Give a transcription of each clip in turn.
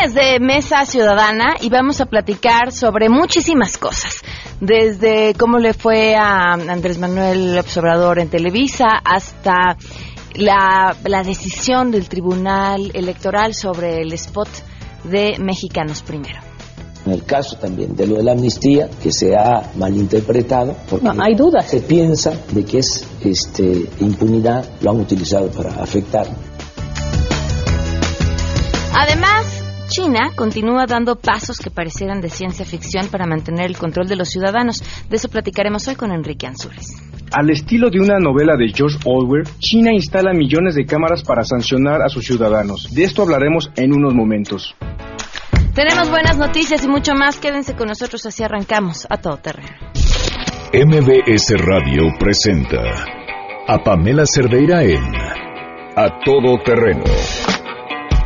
Lunes de Mesa Ciudadana y vamos a platicar sobre muchísimas cosas. Desde cómo le fue a Andrés Manuel Observador en Televisa hasta la, la decisión del Tribunal Electoral sobre el spot de Mexicanos Primero. En el caso también de lo de la amnistía, que se ha malinterpretado, porque No, hay dudas. se piensa de que es este, impunidad, lo han utilizado para afectar. Además, China continúa dando pasos que parecieran de ciencia ficción para mantener el control de los ciudadanos. De eso platicaremos hoy con Enrique Ansures. Al estilo de una novela de George Orwell, China instala millones de cámaras para sancionar a sus ciudadanos. De esto hablaremos en unos momentos. Tenemos buenas noticias y mucho más. Quédense con nosotros, así arrancamos a todo terreno. MBS Radio presenta a Pamela Cerdeira en A Todo Terreno,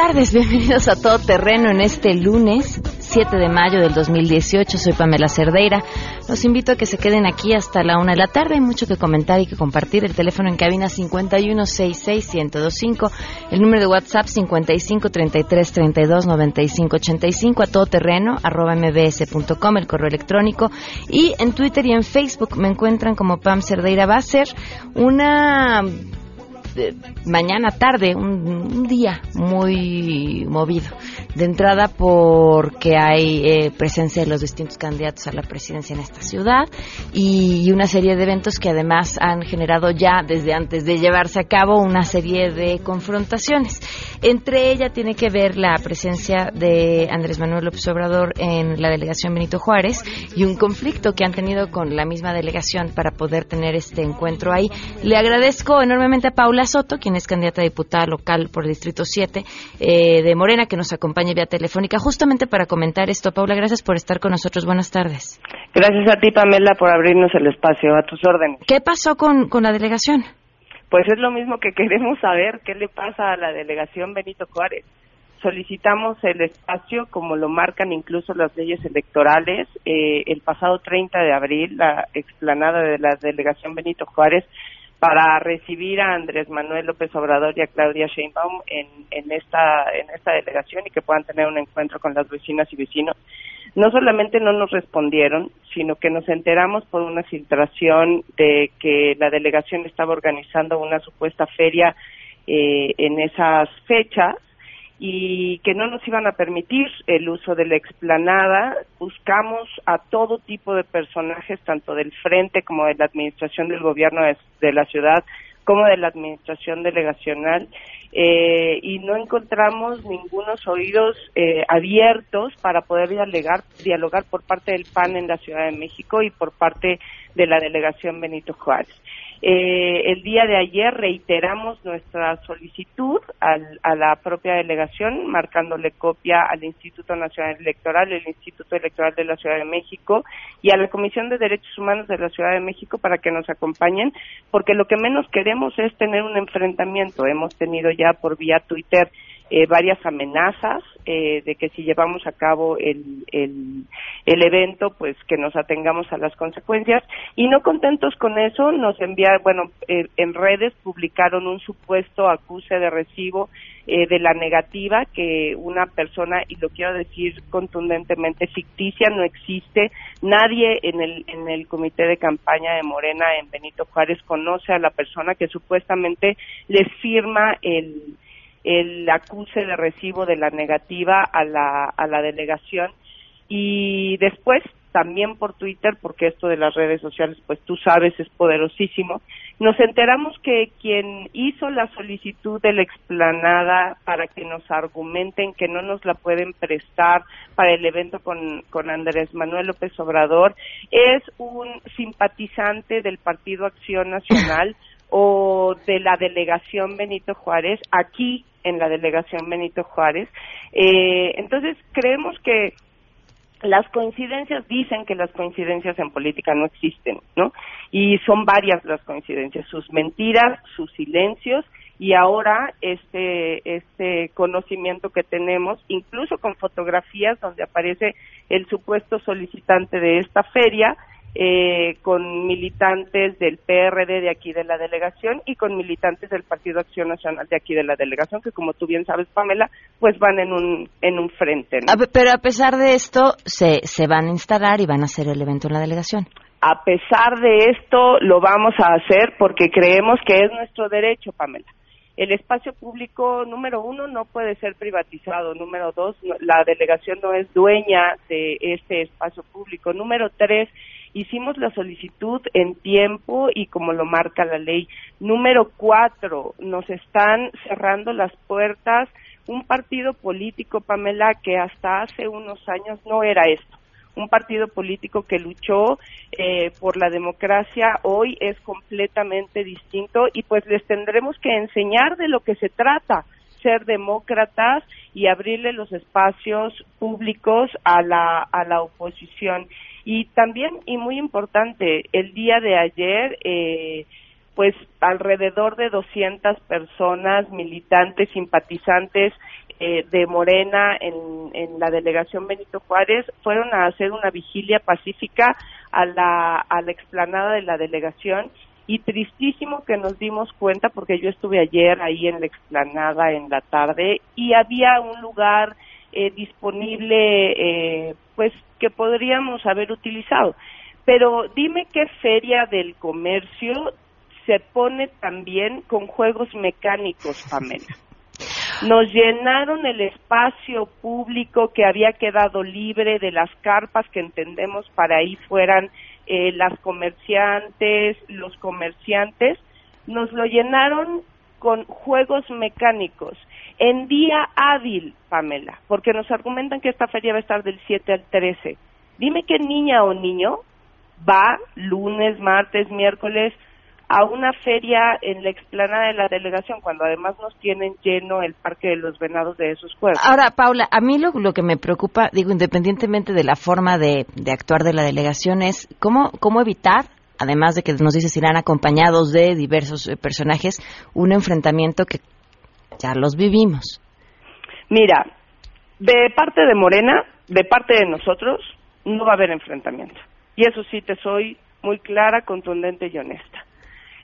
Tardes. Bienvenidos a todo terreno en este lunes. 7 de mayo del 2018, soy Pamela Cerdeira. Los invito a que se queden aquí hasta la una de la tarde. Hay mucho que comentar y que compartir. El teléfono en cabina 5166125, el número de WhatsApp 5533329585, a todo terreno, arroba mbs.com, el correo electrónico. Y en Twitter y en Facebook me encuentran como Pam Cerdeira. Va a ser una eh, mañana tarde, un, día muy movido. De entrada porque hay eh, presencia de los distintos candidatos a la presidencia en esta ciudad y una serie de eventos que además han generado ya desde antes de llevarse a cabo una serie de confrontaciones. Entre ella tiene que ver la presencia de Andrés Manuel López Obrador en la delegación Benito Juárez y un conflicto que han tenido con la misma delegación para poder tener este encuentro ahí. Le agradezco enormemente a Paula Soto, quien es candidata a diputada local por el Distrito 7 eh, de Morena, que nos acompaña vía telefónica justamente para comentar esto. Paula, gracias por estar con nosotros. Buenas tardes. Gracias a ti, Pamela, por abrirnos el espacio. A tus órdenes. ¿Qué pasó con, con la delegación? Pues es lo mismo que queremos saber qué le pasa a la delegación Benito Juárez. Solicitamos el espacio, como lo marcan incluso las leyes electorales. Eh, el pasado 30 de abril, la explanada de la delegación Benito Juárez para recibir a Andrés Manuel López Obrador y a Claudia Sheinbaum en, esta en esta delegación y que puedan tener un encuentro con las vecinas y vecinos. No solamente no nos respondieron, sino que nos enteramos por una filtración de que la delegación estaba organizando una supuesta feria eh, en esas fechas y que no nos iban a permitir el uso de la explanada. Buscamos a todo tipo de personajes, tanto del frente como de la administración del gobierno de, la ciudad, como de la administración delegacional, eh, y no encontramos ningunos oídos eh, abiertos para poder dialogar, dialogar por parte del PAN en la Ciudad de México y por parte de la delegación Benito Juárez. Eh, el día de ayer reiteramos nuestra solicitud al- a la propia delegación, marcándole copia al Instituto Nacional Electoral, el Instituto Electoral de la Ciudad de México y a la Comisión de Derechos Humanos de la Ciudad de México para que nos acompañen, porque lo que menos queremos es tener un enfrentamiento. Hemos tenido ya por vía Twitter eh, varias amenazas eh, de que si llevamos a cabo el, el, evento, pues que nos atengamos a las consecuencias. Y no contentos con eso, nos enviaron, bueno, eh, en redes publicaron un supuesto acuse de recibo eh, de la negativa que una persona, y lo quiero decir contundentemente, ficticia, no existe. Nadie en el, en el comité de campaña de Morena en Benito Juárez conoce a la persona que supuestamente les firma el el acuse de recibo de la negativa a la, a la delegación y después también por Twitter, porque esto de las redes sociales, pues tú sabes, es poderosísimo. Nos enteramos que quien hizo la solicitud de la explanada para que nos argumenten que no nos la pueden prestar para el evento con, con Andrés Manuel López Obrador es un simpatizante del Partido Acción Nacional o de la delegación Benito Juárez, aquí en la delegación Benito Juárez. Eh, entonces, creemos que las coincidencias dicen que las coincidencias en política no existen, ¿no? Y son varias las coincidencias, sus mentiras, sus silencios y ahora este este conocimiento que tenemos, incluso con fotografías donde aparece el supuesto solicitante de esta feria eh, con militantes del PRD de aquí de la delegación y con militantes del Partido Acción Nacional de aquí de la delegación, que como tú bien sabes, Pamela, pues van en un, en un frente. pero a pesar de esto, se, se van a instalar y van a hacer el evento en la delegación. A pesar de esto, lo vamos a hacer porque creemos que es nuestro derecho, Pamela. El espacio público, número uno, no puede ser privatizado. Número dos, la delegación no es dueña de este espacio público. Número tres, hicimos la solicitud en tiempo y como lo marca la ley. Número cuatro, nos están cerrando las puertas un partido político, Pamela, que hasta hace unos años no era esto. Un partido político que luchó eh, por la democracia hoy es completamente distinto y pues les tendremos que enseñar de lo que se trata ser demócratas y abrirle los espacios públicos a la, a la oposición. Y también, y muy importante, el día de ayer, eh, pues alrededor de 200 personas, militantes, simpatizantes eh, de Morena en, en, la delegación Benito Juárez fueron a hacer una vigilia pacífica a la, a la explanada de la delegación. Y tristísimo que nos dimos cuenta porque yo estuve ayer ahí en la explanada en la tarde y había un lugar eh, disponible eh, pues que podríamos haber utilizado. Pero dime qué feria del comercio se pone también con juegos mecánicos, Pamela. Nos llenaron el espacio público que había quedado libre de las carpas que entendemos para ahí fueran eh, las comerciantes, los comerciantes, nos lo llenaron con juegos mecánicos en día hábil, Pamela, porque nos argumentan que esta feria va a estar del 7 al 13. Dime qué niña o niño va lunes, martes, miércoles a una feria en la explanada de la delegación, cuando además nos tienen lleno el Parque de los Venados de esos juegos. Ahora, Paula, a mí lo, lo que me preocupa, digo, independientemente de la forma de, de actuar de la delegación, es cómo, cómo evitar además de que nos dices irán acompañados de diversos eh, personajes, un enfrentamiento que ya los vivimos. Mira, de parte de Morena, de parte de nosotros, no va a haber enfrentamiento. Y eso sí te soy muy clara, contundente y honesta.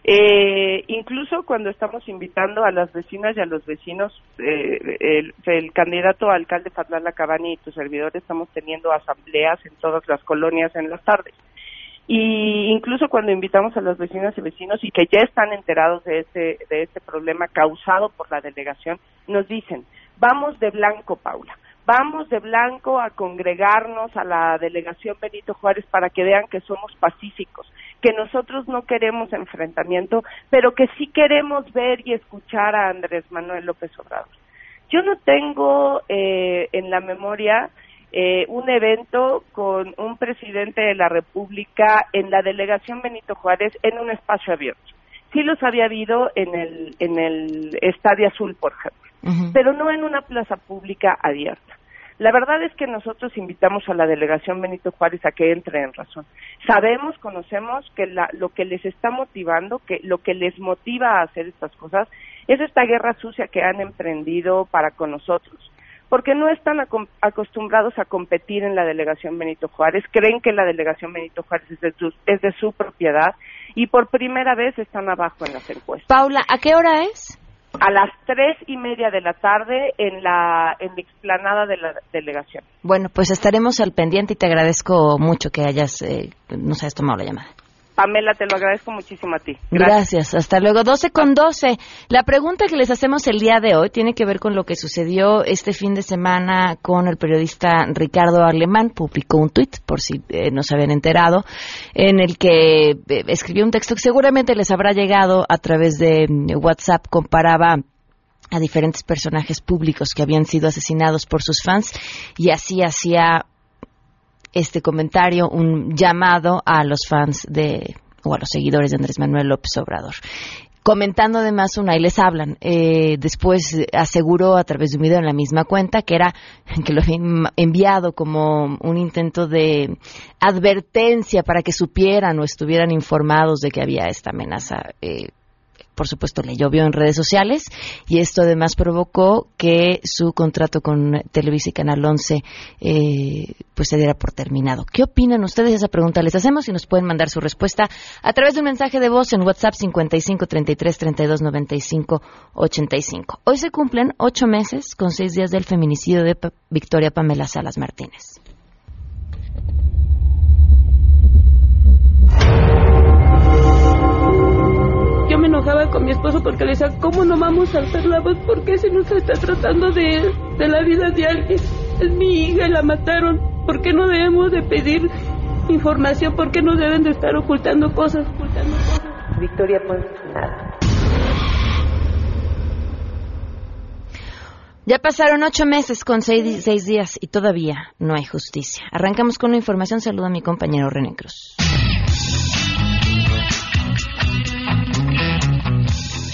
Eh, incluso cuando estamos invitando a las vecinas y a los vecinos, eh, el, candidato alcalde Fadlala Cabani y tu servidor estamos teniendo asambleas en todas las colonias en las tardes y incluso cuando invitamos a los vecinos y vecinos y que ya están enterados de este de este problema causado por la delegación nos dicen vamos de blanco Paula. Vamos de blanco a congregarnos a la delegación Benito Juárez para que vean que somos pacíficos que nosotros no queremos enfrentamiento pero que sí queremos ver y escuchar a Andrés Manuel López Obrador yo no tengo eh, en la memoria eh, un evento con un presidente de la República en la delegación Benito Juárez en un espacio abierto. Sí los había habido en el, en el Estadio Azul, por ejemplo, pero no en una plaza pública abierta. La verdad es que nosotros invitamos a la delegación Benito Juárez a que entre en razón. Sabemos, conocemos que la, lo que les está motivando, que lo que les motiva a hacer estas cosas, es esta guerra sucia que han emprendido para con nosotros porque no están acostumbrados a competir en la delegación Benito Juárez, creen que la delegación Benito Juárez es de, su, es de su propiedad y por primera vez están abajo en las encuestas. Paula, ¿a qué hora es? A las tres y media de la tarde en la, en la explanada de la delegación. Bueno, pues estaremos al pendiente y te agradezco mucho que hayas, eh, nos hayas tomado la llamada. Pamela, te lo agradezco muchísimo a ti. Gracias. Hasta luego. 12 con 12. La pregunta que les hacemos el día de hoy tiene que ver con lo que sucedió este fin de semana con el periodista Ricardo Alemán. Publicó un tuit, por si eh, no se habían enterado, en el que eh, escribió un texto que seguramente les habrá llegado a través de mm, WhatsApp. Comparaba a diferentes personajes públicos que habían sido asesinados por sus fans y así hacía este comentario un llamado a los fans de o a los seguidores de Andrés Manuel López Obrador. Comentando además una y les hablan. Eh, después aseguró a través de un video en la misma cuenta que era que lo había enviado como un intento de advertencia para que supieran o estuvieran informados de que había esta amenaza eh, por supuesto, le llovió en redes sociales y esto además provocó que su contrato con Televisa y Canal 11 eh, pues se diera por terminado. ¿Qué opinan ustedes? Esa pregunta les hacemos y nos pueden mandar su respuesta a través de un mensaje de voz en WhatsApp 55 33 32 95 85. Hoy se cumplen ocho meses con seis días del feminicidio de Victoria Pamela Salas Martínez. Enojaba con mi esposo porque le decía, ¿cómo no vamos a alzar la voz? ¿Por qué se nos está tratando de, de la vida de alguien? Es mi hija y la mataron. ¿Por qué no debemos de pedir información? ¿Por qué no deben de estar ocultando cosas? Ocultando cosas? Victoria Ponce, nada. Ya pasaron ocho meses con seis, seis, días y todavía no hay justicia. Arrancamos con una información. Saludo a mi compañero René Cruz.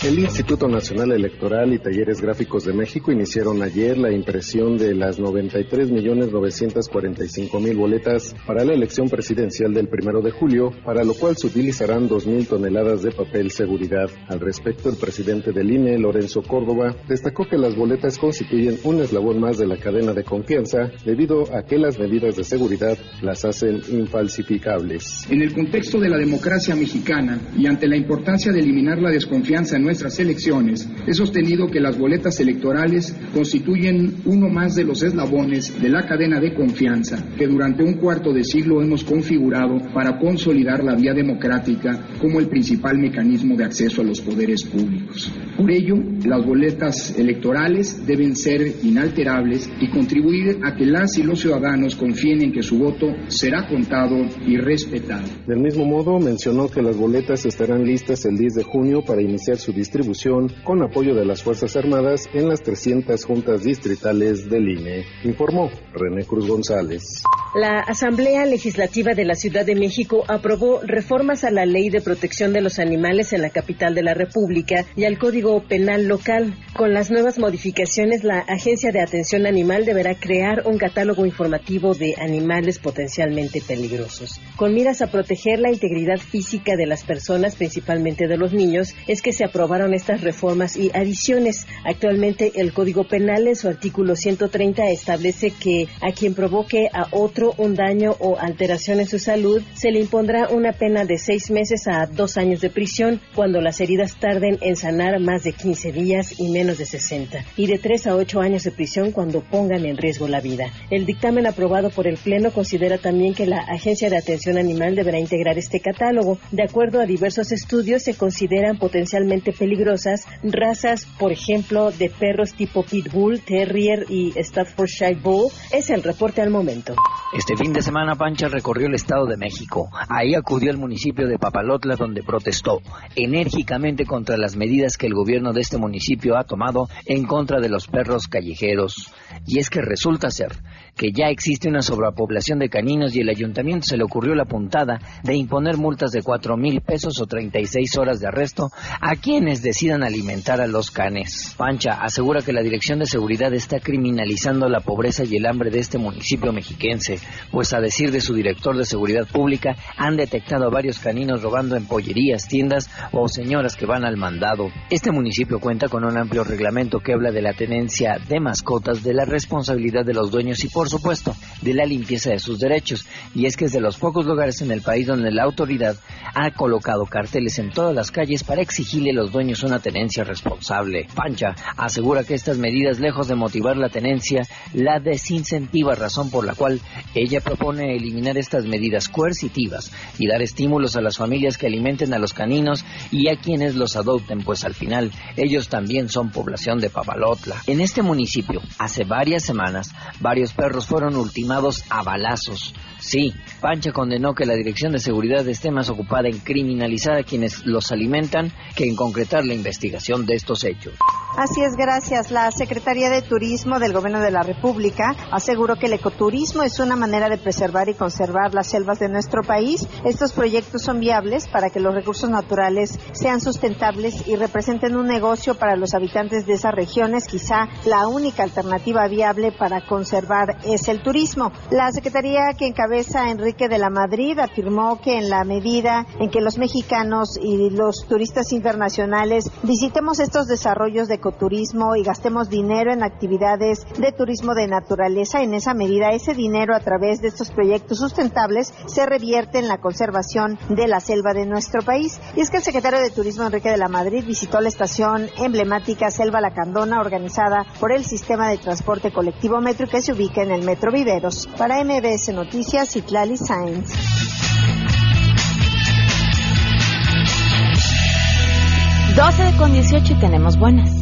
El Instituto Nacional Electoral y Talleres Gráficos de México iniciaron ayer la impresión de las 93.945.000 boletas para la elección presidencial del primero de julio, para lo cual se utilizarán 2.000 toneladas de papel seguridad. Al respecto, el presidente del INE, Lorenzo Córdoba, destacó que las boletas constituyen un eslabón más de la cadena de confianza debido a que las medidas de seguridad las hacen infalsificables. En el contexto de la democracia mexicana y ante la importancia de eliminar la desconfianza en nuestras elecciones, he sostenido que las boletas electorales constituyen uno más de los eslabones de la cadena de confianza que durante un cuarto de siglo hemos configurado para consolidar la vía democrática como el principal mecanismo de acceso a los poderes públicos. Por ello, las boletas electorales deben ser inalterables y contribuir a que las y los ciudadanos confíen en que su voto será contado y respetado. Del mismo modo, mencionó que las boletas estarán listas el 10 de junio para iniciar su distribución con apoyo de las Fuerzas Armadas en las 300 juntas distritales del INE, informó René Cruz González. La Asamblea Legislativa de la Ciudad de México aprobó reformas a la Ley de Protección de los Animales en la capital de la República y al Código Penal local. Con las nuevas modificaciones, la Agencia de Atención Animal deberá crear un catálogo informativo de animales potencialmente peligrosos. Con miras a proteger la integridad física de las personas, principalmente de los niños, es que se aprobaron estas reformas y adiciones. Actualmente el Código Penal en su artículo 130 establece que a quien provoque a otro un daño o alteración en su salud se le impondrá una pena de seis meses a dos años de prisión cuando las heridas tarden en sanar más de 15 días y menos de 60 y de tres a ocho años de prisión cuando pongan en riesgo la vida. El dictamen aprobado por el Pleno considera también que la Agencia de Atención Animal deberá integrar este catálogo. De acuerdo a diversos estudios, se consideran potencialmente peligrosas razas, por ejemplo, de perros tipo Pitbull, Terrier y Staffordshire Bull. Es el reporte al momento. Este fin de semana Pancha recorrió el Estado de México. Ahí acudió al municipio de Papalotla donde protestó enérgicamente contra las medidas que el gobierno de este municipio ha tomado en contra de los perros callejeros. Y es que resulta ser que ya existe una sobrepoblación de caninos y el ayuntamiento se le ocurrió la puntada de imponer multas de cuatro mil pesos o 36 horas de arresto a quienes decidan alimentar a los canes. Pancha asegura que la Dirección de Seguridad está criminalizando la pobreza y el hambre de este municipio mexiquense, pues a decir de su director de Seguridad Pública han detectado a varios caninos robando en pollerías, tiendas o señoras que van al mandado. Este municipio cuenta con un amplio reglamento que habla de la tenencia de mascotas, de la responsabilidad de los dueños y por por supuesto, de la limpieza de sus derechos. Y es que es de los pocos lugares en el país donde la autoridad ha colocado carteles en todas las calles para exigirle a los dueños una tenencia responsable. Pancha asegura que estas medidas, lejos de motivar la tenencia, la desincentiva, razón por la cual ella propone eliminar estas medidas coercitivas y dar estímulos a las familias que alimenten a los caninos y a quienes los adopten, pues al final ellos también son población de Papalotla. En este municipio, hace varias semanas, varios perros fueron ultimados a balazos. Sí, Pancha condenó que la Dirección de Seguridad esté más ocupada en criminalizar a quienes los alimentan que en concretar la investigación de estos hechos. Así es, gracias. La Secretaría de Turismo del Gobierno de la República aseguró que el ecoturismo es una manera de preservar y conservar las selvas de nuestro país. Estos proyectos son viables para que los recursos naturales sean sustentables y representen un negocio para los habitantes de esas regiones. Quizá la única alternativa viable para conservar es el turismo. La Secretaría que encabeza Enrique de la Madrid afirmó que en la medida en que los mexicanos y los turistas internacionales visitemos estos desarrollos de ecoturismo y gastemos dinero en actividades de turismo de naturaleza, en esa medida ese dinero a través de estos proyectos sustentables se revierte en la conservación de la selva de nuestro país. Y es que el secretario de Turismo Enrique de la Madrid visitó la estación emblemática Selva Lacandona organizada por el sistema de transporte colectivo Metro que se ubica en el Metro Viveros. Para MBS Noticias, Itlali Sainz. 12 con 18 y tenemos buenas.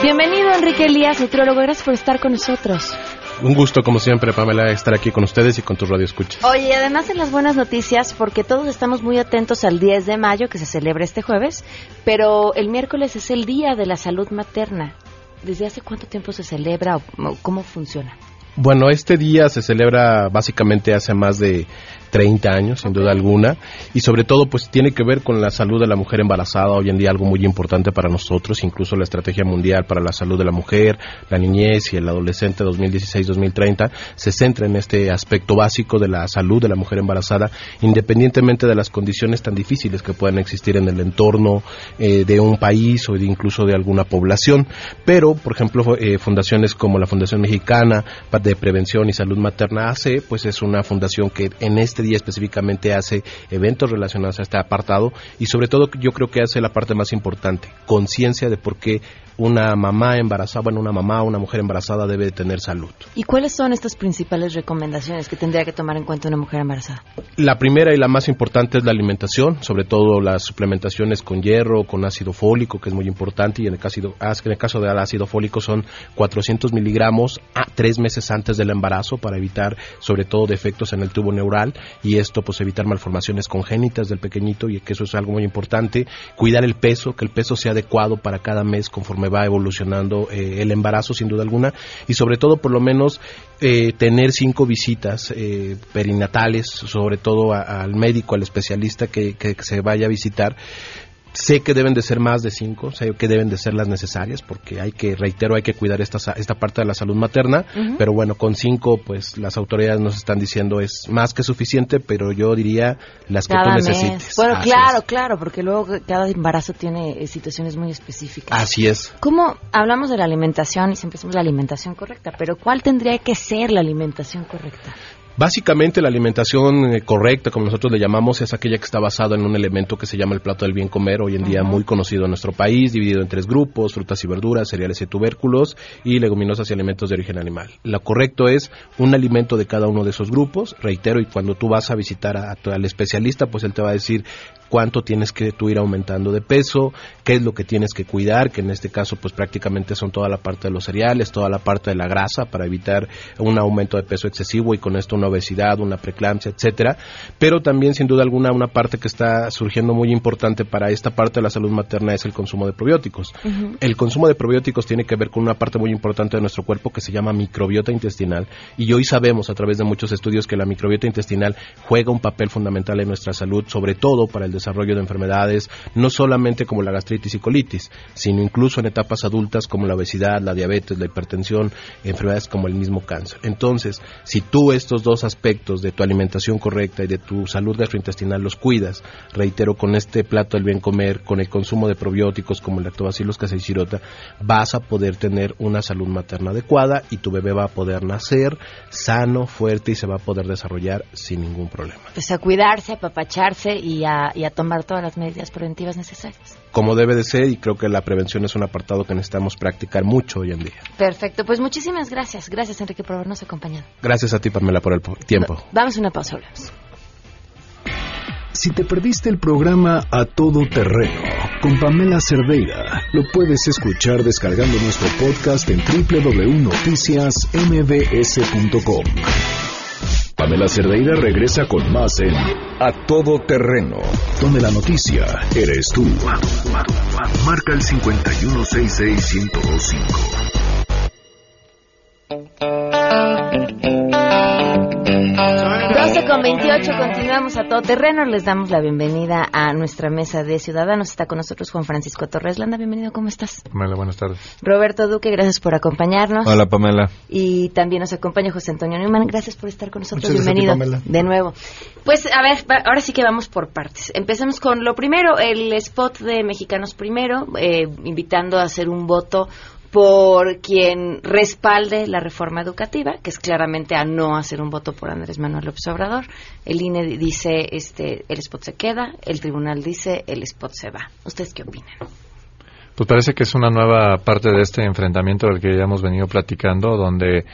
Bienvenido Enrique Elías, nutriólogo. Gracias por estar con nosotros. Un gusto, como siempre, Pamela, estar aquí con ustedes y con tu radio escucha. Oye, además en las buenas noticias, porque todos estamos muy atentos al 10 de mayo, que se celebra este jueves, pero el miércoles es el Día de la Salud Materna. ¿Desde hace cuánto tiempo se celebra o cómo funciona? Bueno, este día se celebra básicamente hace más de 30 años, sin duda alguna, y sobre todo pues tiene que ver con la salud de la mujer embarazada, hoy en día algo muy importante para nosotros, incluso la Estrategia Mundial para la Salud de la Mujer, la Niñez y el Adolescente 2016-2030 se centra en este aspecto básico de la salud de la mujer embarazada, independientemente de las condiciones tan difíciles que puedan existir en el entorno eh, de un país o de incluso de alguna población. Pero, por ejemplo, eh, fundaciones como la Fundación Mexicana de Prevención y Salud Materna ACE, pues es una fundación que en este día específicamente hace eventos relacionados a este apartado y sobre todo yo creo que hace la parte más importante, conciencia de por qué una mamá embarazada, bueno, una mamá o una mujer embarazada debe de tener salud. ¿Y cuáles son estas principales recomendaciones que tendría que tomar en cuenta una mujer embarazada? La primera y la más importante es la alimentación, sobre todo las suplementaciones con hierro, con ácido fólico, que es muy importante, y en el caso, en el caso del ácido fólico son 400 miligramos a tres meses antes del embarazo para evitar sobre todo defectos en el tubo neural y esto pues evitar malformaciones congénitas del pequeñito y que eso es algo muy importante. Cuidar el peso, que el peso sea adecuado para cada mes conforme va evolucionando eh, el embarazo sin duda alguna y sobre todo por lo menos eh, tener cinco visitas eh, perinatales, sobre todo al médico, al especialista que, que se vaya a visitar Sé que deben de ser más de cinco, sé que deben de ser las necesarias, porque hay que, reitero, hay que cuidar esta, esta parte de la salud materna, pero bueno, con cinco, pues las autoridades nos están diciendo es más que suficiente, pero yo diría las que tú necesites. Bueno, claro, claro, porque luego cada embarazo tiene eh, situaciones muy específicas. Así es. ¿Cómo hablamos de la alimentación y siempre decimos la alimentación correcta, pero cuál tendría que ser la alimentación correcta? Básicamente la alimentación eh, correcta, como nosotros le llamamos, es aquella que está basada en un elemento que se llama el plato del bien comer, hoy en día muy conocido en nuestro país, dividido en tres grupos, frutas y verduras, cereales y tubérculos, y leguminosas y alimentos de origen animal. Lo correcto es un alimento de cada uno de esos grupos, reitero, y cuando tú vas a visitar a, al especialista, pues él te va a decir cuánto tienes que tú ir aumentando de peso, qué es lo que tienes que cuidar, que en este caso pues prácticamente son toda la parte de los cereales, toda la parte de la grasa para evitar un aumento de peso excesivo y con esto una obesidad, una preeclampsia, etcétera, pero también sin duda alguna una parte que está surgiendo muy importante para esta parte de la salud materna es el consumo de probióticos. El consumo de probióticos tiene que ver con una parte muy importante de nuestro cuerpo que se llama microbiota intestinal. Y hoy sabemos a través de muchos estudios que la microbiota intestinal juega un papel fundamental en nuestra salud, sobre todo para el desarrollo de enfermedades, no solamente como la gastritis y colitis, sino incluso en etapas adultas como la obesidad, la diabetes, la hipertensión, enfermedades como el mismo cáncer. Entonces, si tú estos dos aspectos de tu alimentación correcta y de tu salud gastrointestinal los cuidas, reitero, con este plato del bien comer, con el consumo de probióticos como el lactobacillus casei shirota, vas a poder tener una salud materna adecuada y tu bebé va a poder nacer sano, fuerte y se va a poder desarrollar sin ningún problema. Pues a cuidarse, a papacharse y a, y a tomar todas las medidas preventivas necesarias. Como debe de ser y creo que la prevención es un apartado que necesitamos practicar mucho hoy en día. Perfecto, pues muchísimas gracias. Gracias Enrique por habernos acompañado. Gracias a ti Pamela por el po- tiempo. Vamos a una pausa, hablamos. Si te perdiste el programa A Todo Terreno con Pamela Cerdeira, lo puedes escuchar descargando nuestro podcast en www.noticiasmbs.com. Pamela Cerdeira regresa con más en A Todo Terreno, donde la noticia eres tú. Marca el 5166125. 12 con 28, continuamos a todo terreno. Les damos la bienvenida a nuestra mesa de ciudadanos. Está con nosotros Juan Francisco Torres Landa. Bienvenido, ¿cómo estás? Pamela, buenas tardes. Roberto Duque, gracias por acompañarnos. Hola, Pamela. Y también nos acompaña José Antonio Neumann. Gracias por estar con nosotros. Muchas gracias a ti, Bienvenido Pamela. de nuevo. Pues a ver, ahora sí que vamos por partes. Empecemos con lo primero, el spot de Mexicanos Primero, eh, invitando a hacer un voto por quien respalde la reforma educativa, que es claramente a no hacer un voto por Andrés Manuel López Obrador. El INE dice, este, el spot se queda, el tribunal dice, el spot se va. ¿Ustedes qué opinan? Pues parece que es una nueva parte de este enfrentamiento del que ya hemos venido platicando, donde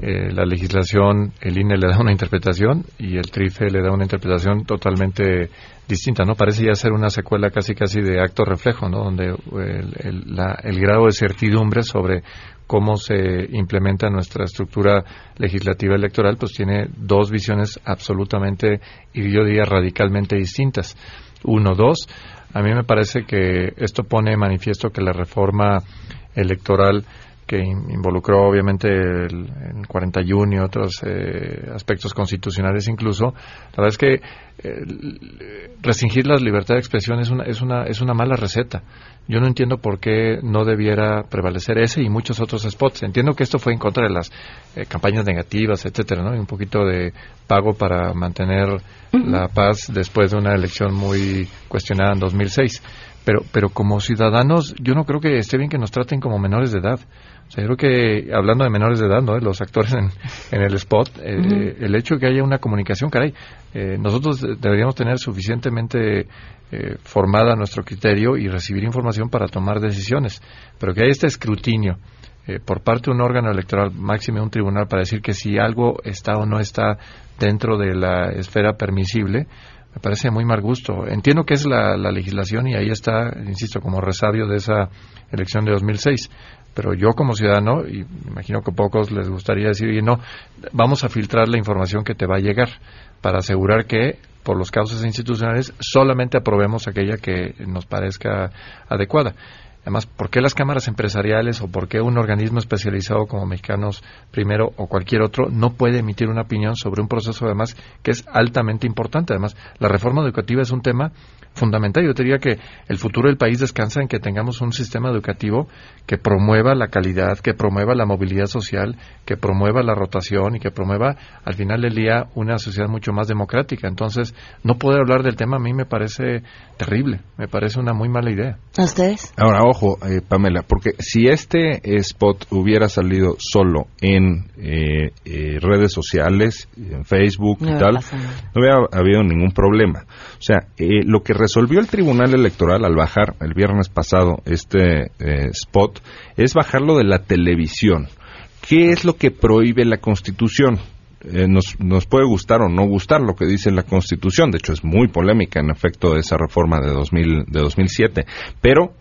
eh, la legislación, el INE le da una interpretación y el TRIFE le da una interpretación totalmente distinta, ¿no? Parece ya ser una secuela casi casi de acto reflejo, ¿no? Donde el, el- la- el grado de certidumbre sobre cómo se implementa nuestra estructura legislativa electoral, pues tiene dos visiones absolutamente, y yo diría radicalmente distintas. Uno, dos, a mí me parece que esto pone manifiesto que la reforma electoral que in- involucró obviamente el, el 41 y otros eh, aspectos constitucionales incluso, la verdad es que eh, restringir la libertad de expresión es una, es una, es una mala receta. Yo no entiendo por qué no debiera prevalecer ese y muchos otros spots. Entiendo que esto fue en contra de las eh, campañas negativas, etcétera, ¿no? Y un poquito de pago para mantener la paz después de una elección muy cuestionada en 2006. Pero, pero como ciudadanos, yo no creo que esté bien que nos traten como menores de edad. O sea, yo creo que, hablando de menores de edad, ¿no? Los actores en, en el spot, eh, el hecho de que haya una comunicación, caray, eh, nosotros de- deberíamos tener suficientemente eh, formada nuestro criterio y recibir información para tomar decisiones. Pero que haya este escrutinio eh, por parte de un órgano electoral, máxime un tribunal, para decir que si algo está o no está dentro de la esfera permisible, me parece muy mal gusto. Entiendo que es la, la legislación y ahí está, insisto, como resabio de esa elección de 2006. Pero yo como ciudadano, y imagino que pocos les gustaría decir, "Oye, no, vamos a filtrar la información que te va a llegar para asegurar que por los causas institucionales solamente aprobemos aquella que nos parezca adecuada. Además, ¿por qué las cámaras empresariales o por qué un organismo especializado como Mexicanos Primero o cualquier otro no puede emitir una opinión sobre un proceso además que es altamente importante? Además, la reforma educativa es un tema fundamental. Yo te diría que el futuro del país descansa en que tengamos un sistema educativo que promueva la calidad, que promueva la movilidad social, que promueva la rotación y que promueva al final del día una sociedad mucho más democrática. Entonces, no poder hablar del tema a mí me parece terrible, me parece una muy mala idea. ¿A ustedes? Ahora, ojo, eh, Pamela, porque si este spot hubiera salido solo en eh, eh, redes sociales, en Facebook No y tal, pasado no hubiera habido ningún problema. O sea, eh, lo que resolvió el Tribunal Electoral al bajar el viernes pasado este eh, spot es bajarlo de la televisión. ¿Qué es lo que prohíbe la Constitución? Eh, nos, nos puede gustar o no gustar lo que dice la Constitución. De hecho, es muy polémica, en efecto, de esa reforma de, 2000, de 2007. Pero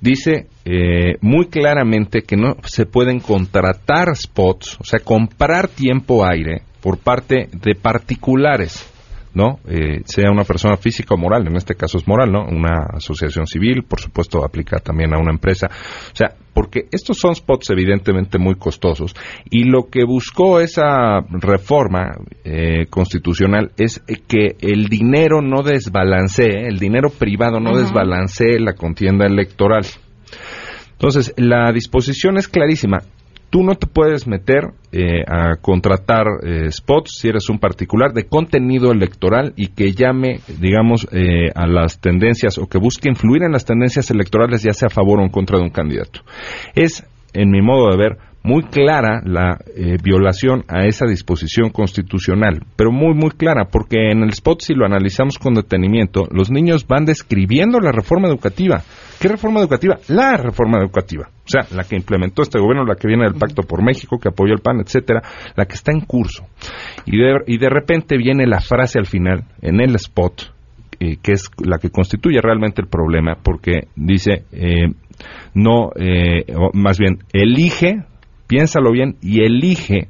dice eh, muy claramente que no se pueden contratar spots, o sea, comprar tiempo aire por parte de particulares. ¿No? Eh, sea una persona física o moral, en este caso es moral, ¿no? Una asociación civil, por supuesto, aplica también a una empresa. O sea, porque estos son spots evidentemente muy costosos y lo que buscó esa reforma eh, constitucional es que el dinero no desbalancee, el dinero privado no Ujú. desbalancee la contienda electoral. Entonces, la disposición es clarísima. Tú no te puedes meter eh, a contratar eh, spots si eres un particular de contenido electoral y que llame, digamos, eh, a las tendencias o que busque influir en las tendencias electorales, ya sea a favor o en contra de un candidato. Es, en mi modo de ver, muy clara la eh, violación a esa disposición constitucional, pero muy, muy clara, porque en el spot, si lo analizamos con detenimiento, los niños van describiendo la reforma educativa. ¿Qué reforma educativa? La reforma educativa. O sea, la que implementó este gobierno, la que viene del Pacto por México, que apoyó el PAN, etcétera, la que está en curso. Y de, y de repente viene la frase al final, en el spot, eh, que es la que constituye realmente el problema, porque dice, eh, no, eh, más bien, elige piénsalo bien y elige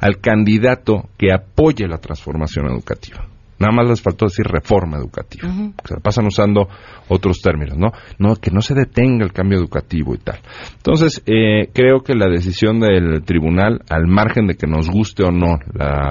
al candidato que apoye la transformación educativa. Nada más les faltó decir reforma educativa. Se pasan usando otros términos, ¿no? No, que no se detenga el cambio educativo y tal. Entonces, eh, creo que la decisión del tribunal, al margen de que nos guste o no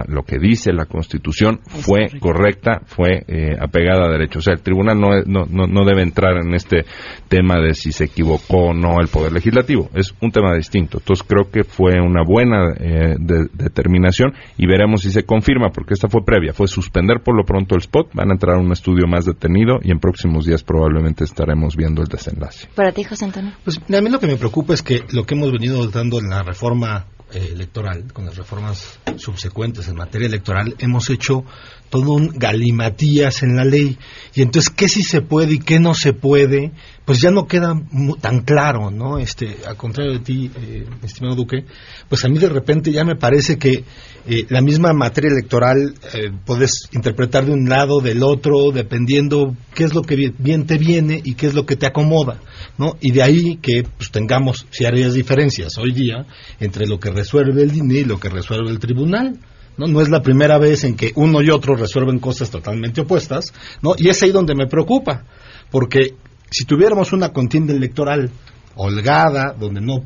lo que dice la Constitución, fue correcta, fue eh, apegada a derecho. O sea, el tribunal no, no, no, debe entrar en este tema de si se equivocó o no el Poder Legislativo. Es un tema distinto. Entonces, creo que fue una buena eh, determinación y veremos si se confirma, porque esta fue previa, fue suspender por lo pronto el spot, van a entrar a un estudio más detenido y en próximos días probablemente estaremos viendo el desenlace. Para ti, José Antonio. Pues a mí lo que me preocupa es que lo que hemos venido dando en la reforma eh, electoral, con las reformas subsecuentes en materia electoral, hemos hecho todo un galimatías en la ley. Y entonces, ¿qué sí se puede y qué no se puede? Pues ya no queda tan claro, ¿no? Este, a contrario de ti, eh, estimado Duque, pues a mí de repente ya me parece que eh, la misma materia electoral eh, puedes interpretar de un lado, del otro, dependiendo qué es lo que bien te viene y qué es lo que te acomoda, ¿no? Y de ahí que pues, tengamos ciertas diferencias hoy día entre lo que resuelve el DINE y lo que resuelve el tribunal. ¿no? No es la primera vez en que uno y otro resuelven cosas totalmente opuestas, ¿no? Y es ahí donde me preocupa, porque si tuviéramos una contienda electoral holgada, donde no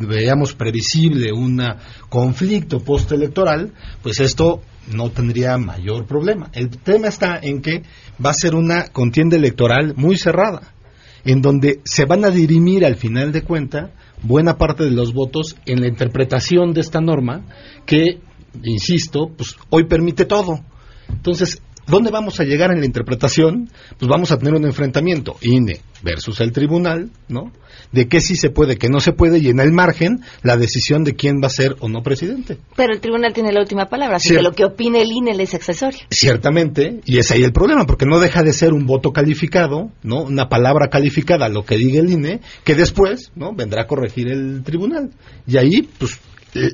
veamos previsible un conflicto postelectoral, pues esto no tendría mayor problema. El tema está en que va a ser una contienda electoral muy cerrada, en donde se van a dirimir al final de cuenta buena parte de los votos en la interpretación de esta norma que insisto, pues hoy permite todo. Entonces, ¿dónde vamos a llegar en la interpretación? Pues vamos a tener un enfrentamiento INE versus el tribunal, ¿no? De qué sí se puede, qué no se puede, y en el margen la decisión de quién va a ser o no presidente. Pero el tribunal tiene la última palabra, así que lo que opine el INE es accesorio. Ciertamente, y es ahí el problema, porque no deja de ser un voto calificado, ¿no? Una palabra calificada, lo que diga el INE, que después, ¿no? Vendrá a corregir el tribunal. Y ahí, pues,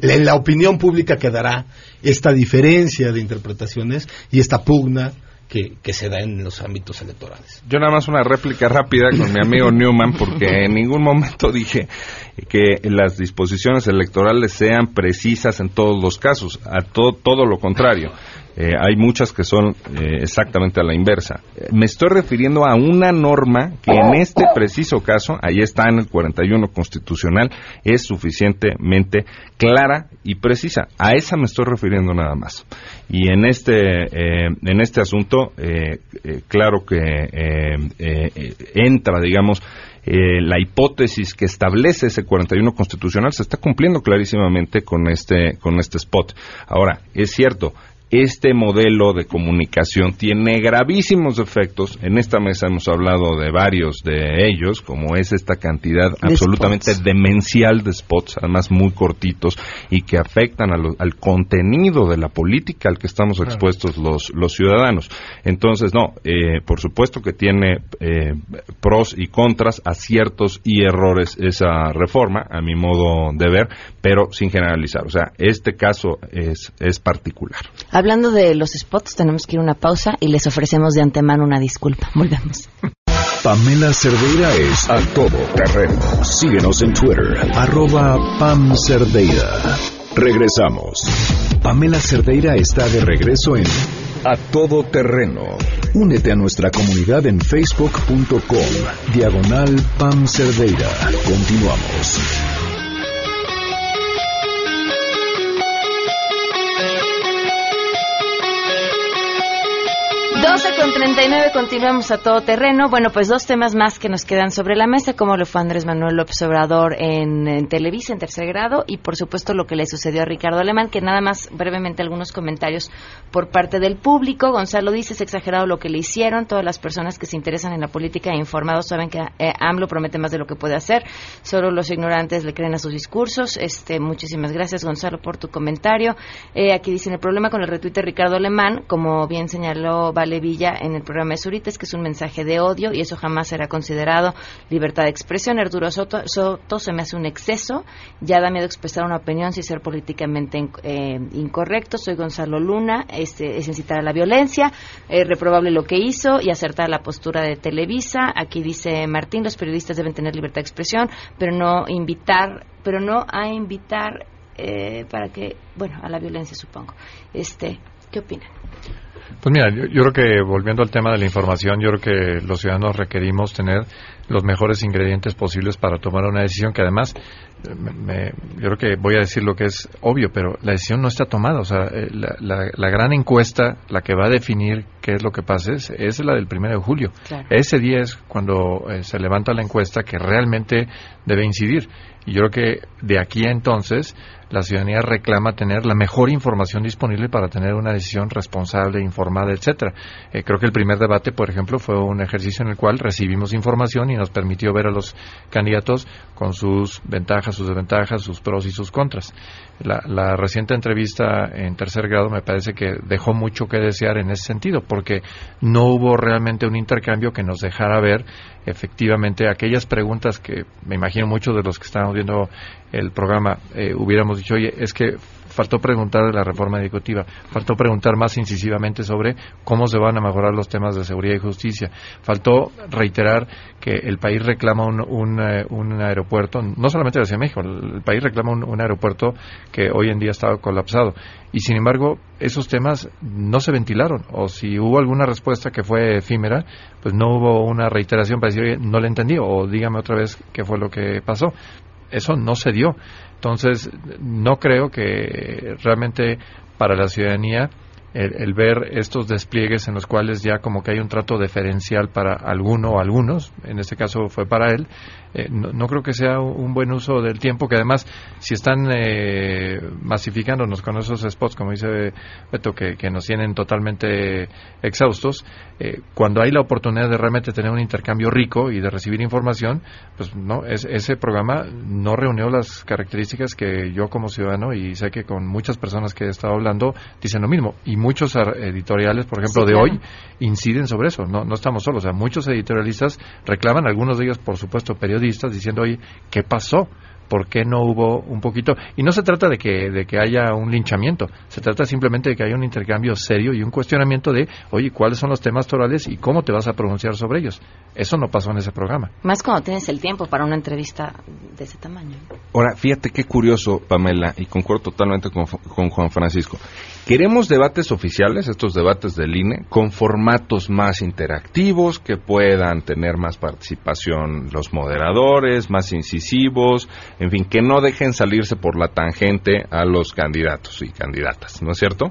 en la opinión pública quedará esta diferencia de interpretaciones y esta pugna que, que, se da en los ámbitos electorales. Yo nada más una réplica rápida con mi amigo Newman, porque en ningún momento dije que las disposiciones electorales sean precisas en todos los casos, a todo lo contrario. Eh, hay muchas que son eh, exactamente a la inversa. Me estoy refiriendo a una norma que en este preciso caso, ahí está en el 41 constitucional, es suficientemente clara y precisa. A esa me estoy refiriendo nada más. Y en este, eh, en este asunto, claro que entra, digamos, la hipótesis que establece ese 41 constitucional se está cumpliendo clarísimamente con este con este spot. Ahora, es cierto, este modelo de comunicación tiene gravísimos efectos. En esta mesa hemos hablado de varios de ellos, como es esta cantidad absolutamente demencial de spots, además muy cortitos, y que afectan al contenido de la política al que estamos expuestos los, los ciudadanos. Entonces, no, eh, por supuesto que tiene eh, pros y contras, aciertos y errores esa reforma, a mi modo de ver, pero sin generalizar. O sea, este caso es, es particular. Hablando de los spots, tenemos que ir a una pausa y les ofrecemos de antemano una disculpa. Volvemos. Pamela Cerdeira es a todo terreno. Síguenos en Twitter, arroba Pam Cerdeira. Regresamos. Pamela Cerdeira está de regreso en A Todo Terreno. Únete a nuestra comunidad en facebook.com, diagonal Pam Cerdeira. Continuamos. 12 con 39 continuamos a todo terreno. Bueno, pues dos temas más que nos quedan sobre la mesa, como lo fue Andrés Manuel López Obrador en, Televisa, en tercer grado, y por supuesto lo que le sucedió a Ricardo Alemán, que nada más brevemente algunos comentarios por parte del público. Gonzalo dice, es exagerado lo que le hicieron. Todas las personas que se interesan en la política e informados saben que eh, AMLO promete más de lo que puede hacer. Solo los ignorantes le creen a sus discursos. Este, muchísimas gracias, Gonzalo, por tu comentario. Eh, aquí dicen, el problema con el retuite de Ricardo Alemán, como bien señaló Vale Villa en el programa de Zurita, es que es un mensaje de odio y eso jamás será considerado libertad de expresión. Arturo Soto, Soto se me hace un exceso, ya da miedo expresar una opinión sin ser políticamente eh, incorrecto. Soy Gonzalo Luna, este, es incitar a la violencia, eh, reprobable lo que hizo y acertar la postura de Televisa. Aquí dice Martín, los periodistas deben tener libertad de expresión, pero no invitar, pero no a invitar eh, para que, bueno, a la violencia supongo. Este, ¿qué opinan? Pues mira, yo, yo, creo que volviendo al tema de la información, yo creo que los ciudadanos requerimos tener los mejores ingredientes posibles para tomar una decisión que además, me, yo creo que voy a decir lo que es obvio, pero la decisión no está tomada. O sea, eh, la, la, la gran encuesta, la que va a definir qué es lo que pasa, es, es la del primero de julio. Claro. Ese día es cuando eh, se levanta la encuesta que realmente debe incidir. Y yo creo que de aquí a entonces la ciudadanía reclama tener la mejor información disponible para tener una decisión responsable, informada, etcétera. Eh, creo que el primer debate, por ejemplo, fue un ejercicio en el cual recibimos información y nos permitió ver a los candidatos con sus ventajas, sus desventajas, sus pros y sus contras. La, la reciente entrevista en tercer grado me parece que dejó mucho que desear en ese sentido, porque no hubo realmente un intercambio que nos dejara ver efectivamente aquellas preguntas que me imagino muchos de los que estábamos viendo el programa eh, hubiéramos dicho, oye, es que faltó preguntar de la reforma ejecutiva, faltó preguntar más incisivamente sobre cómo se van a mejorar los temas de seguridad y justicia, faltó reiterar que el país reclama un, un, eh, un aeropuerto, no solamente de México, el país reclama un, un, aeropuerto que hoy en día está colapsado. Y sin embargo, esos temas no se ventilaron, o si hubo alguna respuesta que fue efímera, pues no hubo una reiteración para decir, oye, no le entendí, o dígame otra vez qué fue lo que pasó eso no se dio. Entonces, no creo que realmente para la ciudadanía el, ver estos despliegues en los cuales ya como que hay un trato diferencial para alguno o algunos, en este caso fue para él, eh, no, creo que sea un buen uso del tiempo, que además si están eh, masificándonos con esos spots, como dice Beto, que, que nos tienen totalmente exhaustos, eh, cuando hay la oportunidad de realmente tener un intercambio rico y de recibir información, pues no, es, ese programa no reunió las características que yo como ciudadano y sé que con muchas personas que he estado hablando dicen lo mismo muchos editoriales, por ejemplo, sí, de claro. hoy inciden sobre eso, no, no estamos solos, o sea, muchos editorialistas reclaman, algunos de ellos, por supuesto, periodistas, diciendo, oye, ¿qué pasó? ¿Por qué no hubo un poquito? Y no se trata de que, de que haya un linchamiento, se trata simplemente de que haya un intercambio serio y un cuestionamiento de, oye, ¿cuáles son los temas torales y cómo te vas a pronunciar sobre ellos? Eso no pasó en ese programa. Más cuando tienes el tiempo para una entrevista de ese tamaño. Ahora, fíjate qué curioso, Pamela, y concuerdo totalmente con, con Juan Francisco. Queremos debates oficiales, estos debates del INE, con formatos más interactivos, que puedan tener más participación los moderadores, más incisivos, en fin, que no dejen salirse por la tangente a los candidatos y candidatas, ¿no es cierto?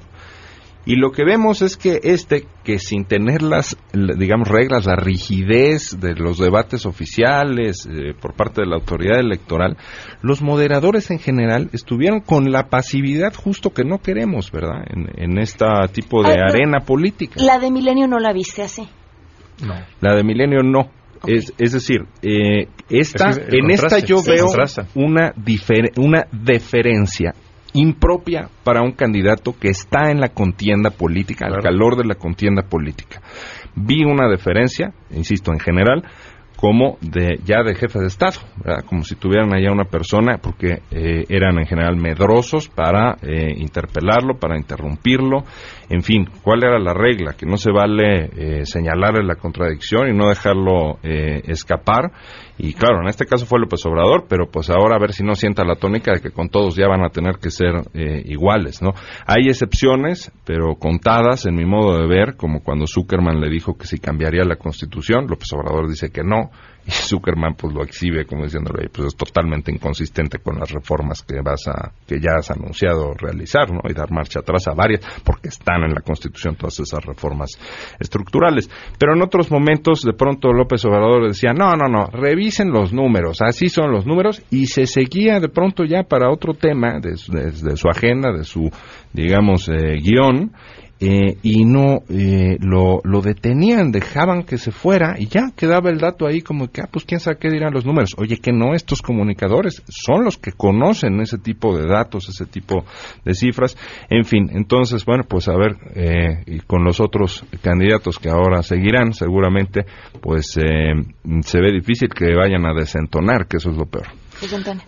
Y lo que vemos es que este, que sin tener las, digamos, reglas, la rigidez de los debates oficiales eh, por parte de la autoridad electoral, los moderadores en general estuvieron con la pasividad justo que no queremos, ¿verdad? En, en este tipo de Ay, arena política. La de Milenio no la viste así. No. La de Milenio no. Okay. Es, es, decir, eh, esta, es que en esta yo veo una, una deferencia impropia para un candidato que está en la contienda política, claro. al calor de la contienda política. Vi una deferencia, insisto, en general, como de ya de jefe de Estado, como si tuvieran allá una persona, porque eh, eran en general medrosos para eh, interpelarlo, para interrumpirlo, en fin, ¿cuál era la regla? Que no se vale eh, señalarle la contradicción y no dejarlo eh, escapar. Y claro, en este caso fue López Obrador, pero pues ahora a ver si no sienta la tónica de que con todos ya van a tener que ser eh, iguales, ¿no? Hay excepciones, pero contadas en mi modo de ver, como cuando Zuckerman le dijo que si cambiaría la Constitución, López Obrador dice que no, y Zuckerman pues lo exhibe como diciéndole pues es totalmente inconsistente con las reformas que vas a que ya has anunciado realizar no y dar marcha atrás a varias porque están en la Constitución todas esas reformas estructurales. Pero en otros momentos de pronto López Obrador decía no no no revisen los números así son los números y se seguía de pronto ya para otro tema de, su- agenda de su digamos eh, guion eh, y no eh, lo, lo detenían, dejaban que se fuera y ya quedaba el dato ahí como que, ah, pues quién sabe qué dirán los números. Oye, que no, estos comunicadores son los que conocen ese tipo de datos, ese tipo de cifras. En fin, entonces, bueno, pues a ver, eh, y con los otros candidatos que ahora seguirán, seguramente, pues eh, se ve difícil que vayan a desentonar, que eso es lo peor.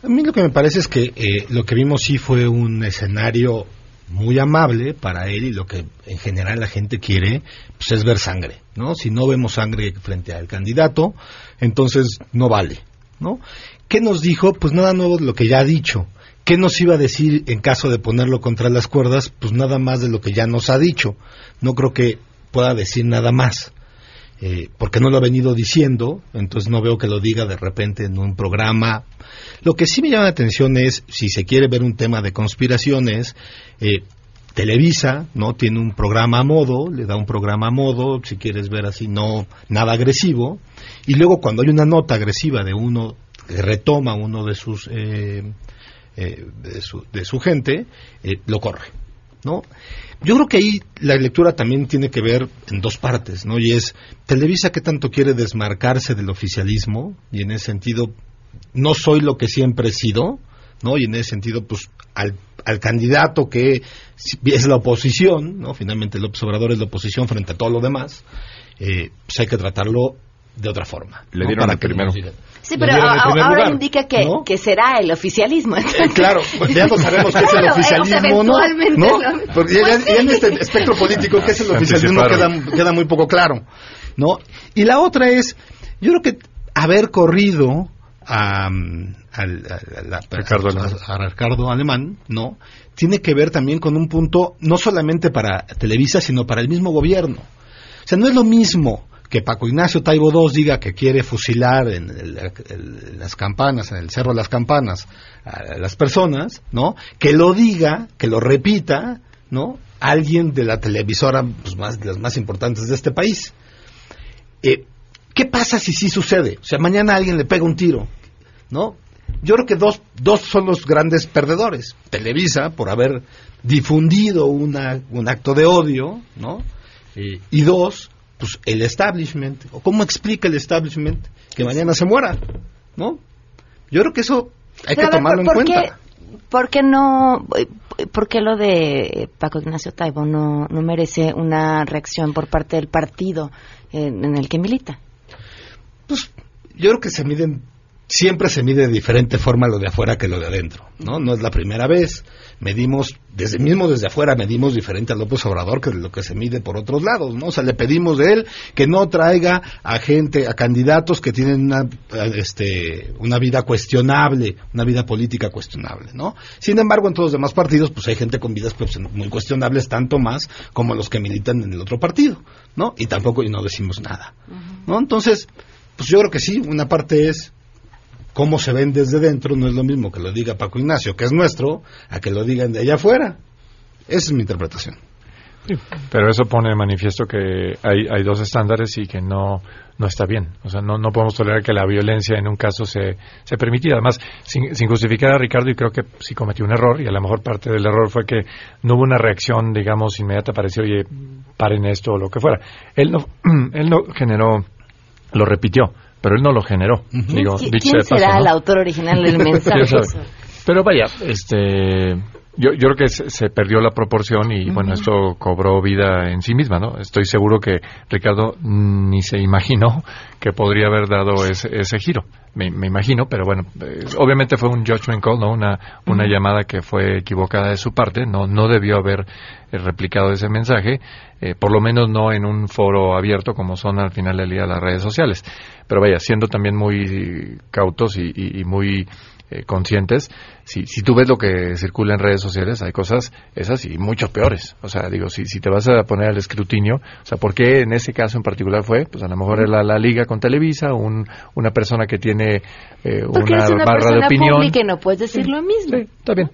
A mí lo que me parece es que eh, lo que vimos sí fue un escenario muy amable para él y lo que en general la gente quiere pues es ver sangre, ¿no? Si no vemos sangre frente al candidato, entonces no vale, ¿no? ¿Qué nos dijo? Pues nada nuevo de lo que ya ha dicho. ¿Qué nos iba a decir en caso de ponerlo contra las cuerdas? Pues nada más de lo que ya nos ha dicho. No creo que pueda decir nada más eh, porque no lo ha venido diciendo, entonces no veo que lo diga de repente en un programa. Lo que sí me llama la atención es, si se quiere ver un tema de conspiraciones, eh, Televisa, ¿no? Tiene un programa a modo, le da un programa a modo, si quieres ver así, no nada agresivo, y luego cuando hay una nota agresiva de uno que retoma uno de sus eh, eh, de, su, de su gente, eh, lo corre, ¿no? Yo creo que ahí la lectura también tiene que ver en dos partes, ¿no? Y es Televisa que tanto quiere desmarcarse del oficialismo y en ese sentido no soy lo que siempre he sido, ¿no? Y en ese sentido, pues al, al candidato que es la oposición, ¿no? Finalmente López Obrador es la oposición frente a todo lo demás, eh, pues hay que tratarlo de otra forma. Le ¿no? dieron Para el no primero. Sí, pero ahora lugar, indica que, ¿no? que será el oficialismo. Eh, claro, ya no sabemos qué es el oficialismo, ¿no? ¿No? Porque ya, Pues ya en este espectro político qué es el oficialismo queda, queda muy poco claro, ¿no? Y la otra es, yo creo que haber corrido a, mm, al- a- a la- Ricardo a Ricardo Alemán, ¿no? Tiene que ver también con un punto no solamente para Televisa, sino para el mismo gobierno. O sea, no es lo mismo que Paco Ignacio Taibo II diga que quiere fusilar en, el- las campanas, en el Cerro de las Campanas, a las personas, ¿no? Que lo diga, que lo repita, ¿no? Alguien de la televisora pues, más, de las más importantes de este país. Eh, ¿Qué pasa si sí sucede? O sea, mañana alguien le pega un tiro, ¿no? Yo creo que dos, dos son los grandes perdedores. Televisa, por haber difundido una, un acto de odio, ¿no? Eh, y dos, pues el establishment. ¿O ¿Cómo explica el establishment que mañana se muera? ¿No? Yo creo que eso hay Pero que ver, tomarlo en ¿por cuenta. ¿Por qué no, por qué lo de Paco Ignacio Taibo no, no merece una reacción por parte del partido en, en el que milita? Yo creo que se miden, siempre se mide de diferente forma lo de afuera que lo de adentro, ¿no? No es la primera vez. Medimos, desde mismo desde afuera, medimos diferente a López Obrador que lo que se mide por otros lados, ¿no? O sea, le pedimos de él que no traiga a gente, a candidatos que tienen una, este, una vida cuestionable, una vida política cuestionable, ¿no? Sin embargo, en todos los demás partidos, pues hay gente con vidas pues, muy cuestionables, tanto más como los que militan en el otro partido, ¿no? Y tampoco, y no decimos nada, ¿no? Entonces, pues yo creo que sí, una parte es cómo se ven desde dentro, no es lo mismo que lo diga Paco Ignacio, que es nuestro, a que lo digan de allá afuera. Esa es mi interpretación. Pero eso pone de manifiesto que hay, hay dos estándares y que no, no está bien. O sea, no, no podemos tolerar que la violencia en un caso se, se permitiera. Además, sin, sin justificar a Ricardo, y creo que sí cometió un error, y a lo mejor parte del error fue que no hubo una reacción, digamos, inmediata para decir, oye, paren esto o lo que fuera. Él no, él no generó, lo repitió, pero él no lo generó. Digo, ¿Qui- dicho ¿Quién de será paso, ¿no? el autor original del mensaje? Quién. Pero vaya, este, yo, yo creo que se, se perdió la proporción y bueno, esto cobró vida en sí misma, ¿no? Estoy seguro que Ricardo ni se imaginó que podría haber dado ese, ese giro. Me, me imagino, pero bueno, eh, obviamente fue un judgment call, ¿no? Una, una llamada que fue equivocada de su parte, no, no debió haber eh, replicado ese mensaje, eh, por lo menos no en un foro abierto como son al final del día las redes sociales. Pero vaya, siendo también muy cautos y, y- y muy eh, conscientes. Si, si tú ves lo que circula en redes sociales, hay cosas esas y mucho peores. O sea, digo, si, si te vas a poner al escrutinio, o sea, ¿por qué en ese caso en particular fue? Pues a lo mejor la, la liga con Televisa, un, una persona que tiene eh, una, barra de opinión. y no puedes decir lo mismo. está bien.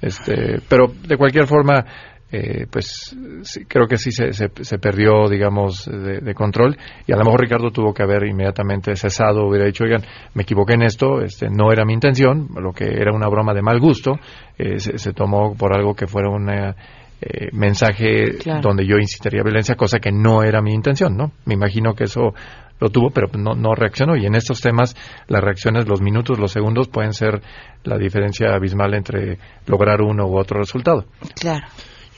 Este, pero de cualquier forma, eh, pues sí, creo que sí se, se, se perdió, digamos, de, de control y a lo mejor Ricardo tuvo que haber inmediatamente cesado, hubiera dicho, oigan, me equivoqué en esto, este, no era mi intención, lo que era una broma de mal gusto, eh, se, se tomó por algo que fuera un mensaje Claro. donde yo incitaría a violencia, cosa que no era mi intención, ¿no? Me imagino que eso lo tuvo, pero no, no reaccionó. Y en estos temas, las reacciones, los minutos, los segundos pueden ser la diferencia abismal entre lograr uno u otro resultado. Claro.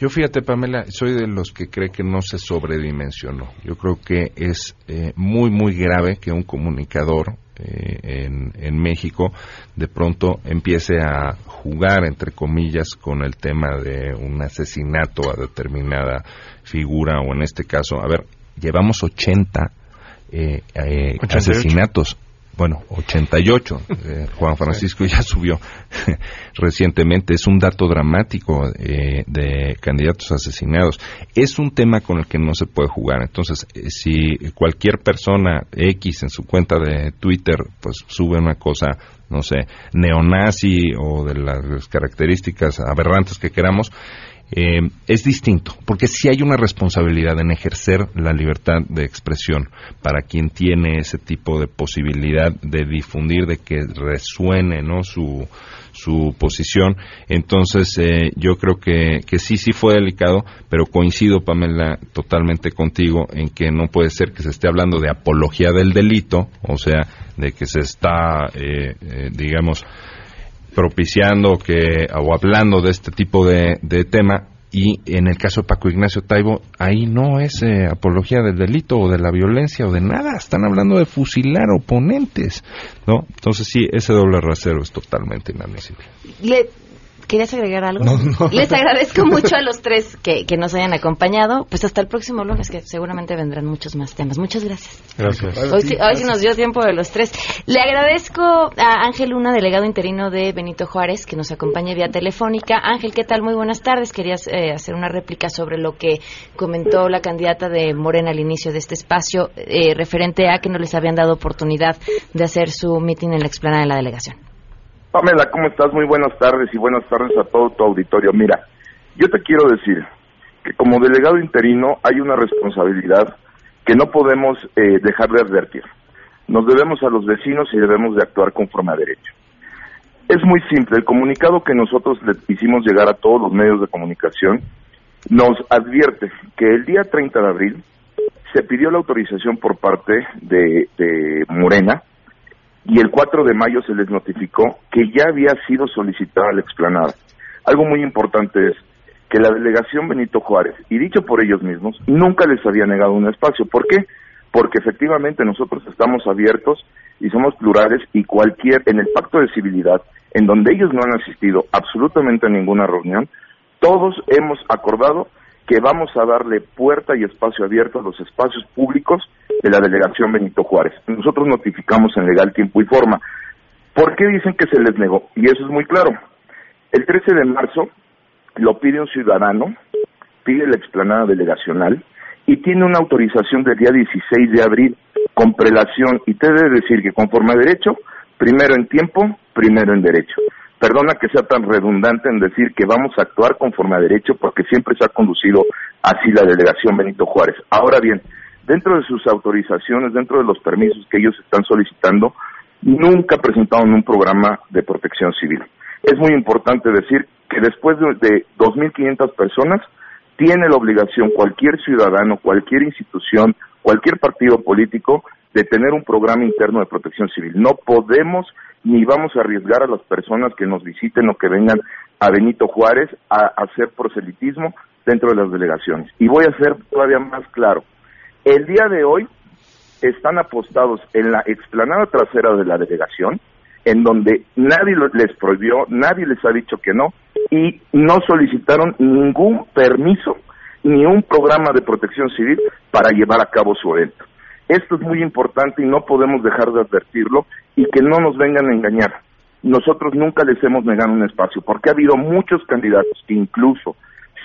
Yo fíjate, Pamela, soy de los que cree que no se sobredimensionó. Yo creo que es eh, muy, muy grave que un comunicador eh, en, en México de pronto empiece a jugar, entre comillas, con el tema de un asesinato a determinada figura o en este caso, a ver, llevamos 80 eh, eh, 88. asesinatos. Bueno, 88. Eh, Juan Francisco ya subió recientemente. Es un dato dramático eh, de candidatos asesinados. Es un tema con el que no se puede jugar. Entonces, eh, si cualquier persona X en su cuenta de Twitter pues sube una cosa, no sé, neonazi o de las características aberrantes que queramos, eh, es distinto, porque sí hay una responsabilidad en ejercer la libertad de expresión para quien tiene ese tipo de posibilidad de difundir, de que resuene ¿no? su, su posición. Entonces, eh, yo creo que, que sí, sí fue delicado, pero coincido, Pamela, totalmente contigo en que no puede ser que se esté hablando de apología del delito, o sea, de que se está, eh, eh, digamos, propiciando que o hablando de este tipo de, tema y en el caso de Paco Ignacio Taibo ahí no es eh, apología del delito o de la violencia o de nada están hablando de fusilar oponentes no entonces sí ese doble rasero es totalmente inadmisible. Le- ¿Querías agregar algo? No, no. Les agradezco mucho a los tres que, que nos hayan acompañado. Pues hasta el próximo lunes, que seguramente vendrán muchos más temas. Muchas gracias. Gracias. Hoy, sí, hoy sí nos dio tiempo de los tres. Le agradezco a Ángel Luna, delegado interino de Benito Juárez, que nos acompaña vía telefónica. Ángel, ¿qué tal? Muy buenas tardes. Querías eh, hacer una réplica sobre lo que comentó la candidata de Morena al inicio de este espacio, eh, referente a que no les habían dado oportunidad de hacer su mitin en la explanada de la delegación. Pamela, ¿cómo estás? Muy buenas tardes y buenas tardes a todo tu auditorio. Mira, yo te quiero decir que como delegado interino hay una responsabilidad que no podemos eh, dejar de advertir. Nos debemos a los vecinos y debemos de actuar conforme a derecho. Es muy simple, el comunicado que nosotros le hicimos llegar a todos los medios de comunicación nos advierte que el día 30 de abril se pidió la autorización por parte de, de Morena y el 4 de mayo se les notificó que ya había sido solicitada la explanada. Algo muy importante es que la delegación Benito Juárez, y dicho por ellos mismos, nunca les había negado un espacio. ¿Por qué? Porque efectivamente nosotros estamos abiertos y somos plurales y cualquier, en el pacto de civilidad, en donde ellos no han asistido absolutamente a ninguna reunión, todos hemos acordado que vamos a darle puerta y espacio abierto a los espacios públicos de la delegación Benito Juárez. Nosotros notificamos en legal tiempo y forma. ¿Por qué dicen que se les negó? Y eso es muy claro. El 13 de marzo lo pide un ciudadano, pide la explanada delegacional y tiene una autorización del día 16 de abril con prelación y te debe decir que conforme a derecho, primero en tiempo, primero en derecho. Perdona que sea tan redundante en decir que vamos a actuar conforme a derecho porque siempre se ha conducido así la delegación Benito Juárez. Ahora bien, dentro de sus autorizaciones, dentro de los permisos que ellos están solicitando, nunca presentaron un programa de protección civil. Es muy importante decir que después de, de 2.500 personas, tiene la obligación cualquier ciudadano, cualquier institución, cualquier partido político de tener un programa interno de protección civil. No podemos ni vamos a arriesgar a las personas que nos visiten o que vengan a Benito Juárez a, hacer proselitismo dentro de las delegaciones. Y voy a ser todavía más claro. El día de hoy están apostados en la explanada trasera de la delegación, en donde nadie les prohibió, nadie les ha dicho que no, y no solicitaron ningún permiso ni un programa de protección civil para llevar a cabo su evento. Esto es muy importante y no podemos dejar de advertirlo y que no nos vengan a engañar. nosotros nunca les hemos negado un espacio, porque ha habido muchos candidatos que incluso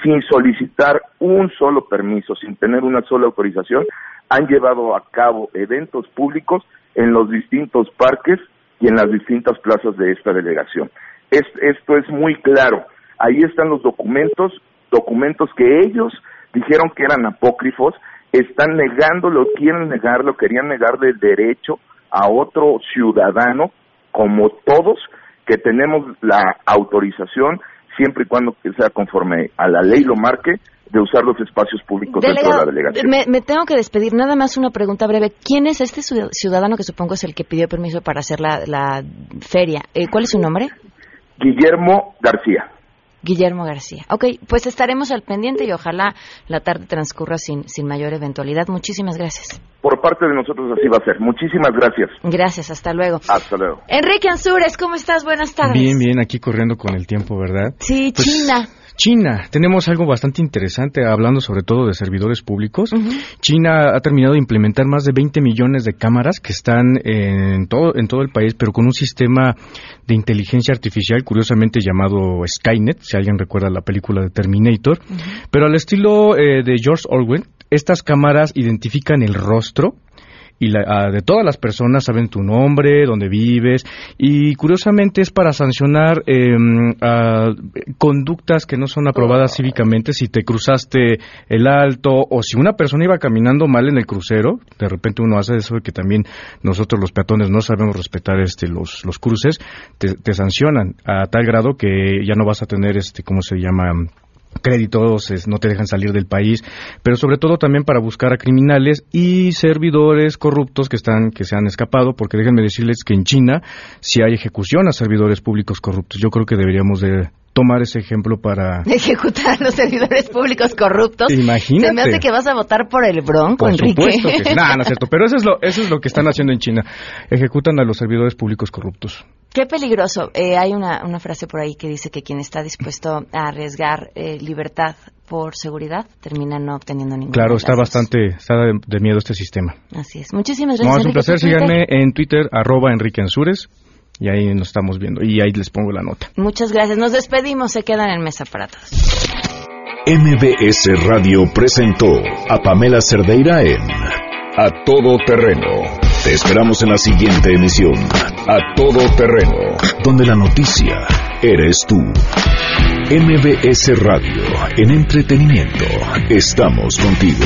sin solicitar un solo permiso, sin tener una sola autorización, han llevado a cabo eventos públicos en los distintos parques y en las distintas plazas de esta delegación. esto es muy claro. Ahí están los documentos, documentos que ellos dijeron que eran apócrifos, están negándolo, quieren negarlo, querían negarle el derecho a otro ciudadano, como todos, que tenemos la autorización, siempre y cuando sea conforme a la ley lo marque, de usar los espacios públicos dentro de la delegación. Me, tengo que despedir. Nada más una pregunta breve. ¿Quién es este ciudadano que supongo es el que pidió permiso para hacer la, feria? Eh, ¿Cuál es su nombre? Guillermo García. Guillermo García. Ok, pues estaremos al pendiente y ojalá la tarde transcurra sin, sin mayor eventualidad. Muchísimas gracias. Por parte de nosotros así va a ser. Muchísimas gracias. Gracias, hasta luego. Hasta luego. Enrique Ansures, ¿cómo estás? Buenas tardes. Bien, bien, aquí corriendo con el tiempo, ¿verdad? Sí, pues, China. China, tenemos algo bastante interesante hablando sobre todo de servidores públicos. China ha terminado de implementar más de 20 millones de cámaras que están en todo, en todo el país, pero con un sistema de inteligencia artificial, curiosamente llamado Skynet, si alguien recuerda la película de Terminator. Pero al estilo eh, de George Orwell, estas cámaras identifican el rostro y la, de todas las personas saben tu nombre, dónde vives y curiosamente es para sancionar em, conductas que no son aprobadas cívicamente si te cruzaste el alto o si una persona iba caminando mal en el crucero, de repente uno hace eso que también nosotros los peatones no sabemos respetar este los, los cruces, te, te sancionan a tal grado que ya no vas a tener este, ¿cómo se llama? Créditos, no te dejan salir del país, pero sobre todo también para buscar a criminales y servidores corruptos que están que se han escapado, porque déjenme decirles que en China si hay ejecución a servidores públicos corruptos. Yo creo que deberíamos de tomar ese ejemplo para ejecutar a los servidores públicos corruptos. Imagínate. Se me hace que vas a votar por el Bronco, por Enrique. Supuesto que no, no es cierto. Pero eso es lo eso es lo que están haciendo en China. Ejecutan a los servidores públicos corruptos. Qué peligroso. Eh, hay una, una frase por ahí que dice que quien está dispuesto a arriesgar eh, libertad por seguridad termina no obteniendo ningún Claro, está bastante, está de, miedo este sistema. Así es. Muchísimas gracias. No, es un placer. Síganme en Twitter, arroba Enrique Ansures. Y ahí nos estamos viendo. Y ahí les pongo la nota. Muchas gracias. Nos despedimos. Se quedan en mesa para todos. MBS Radio presentó a Pamela Cerdeira en A Todo Terreno. Te esperamos en la siguiente emisión, A Todo Terreno, donde la noticia eres tú. MBS Radio, en entretenimiento, estamos contigo.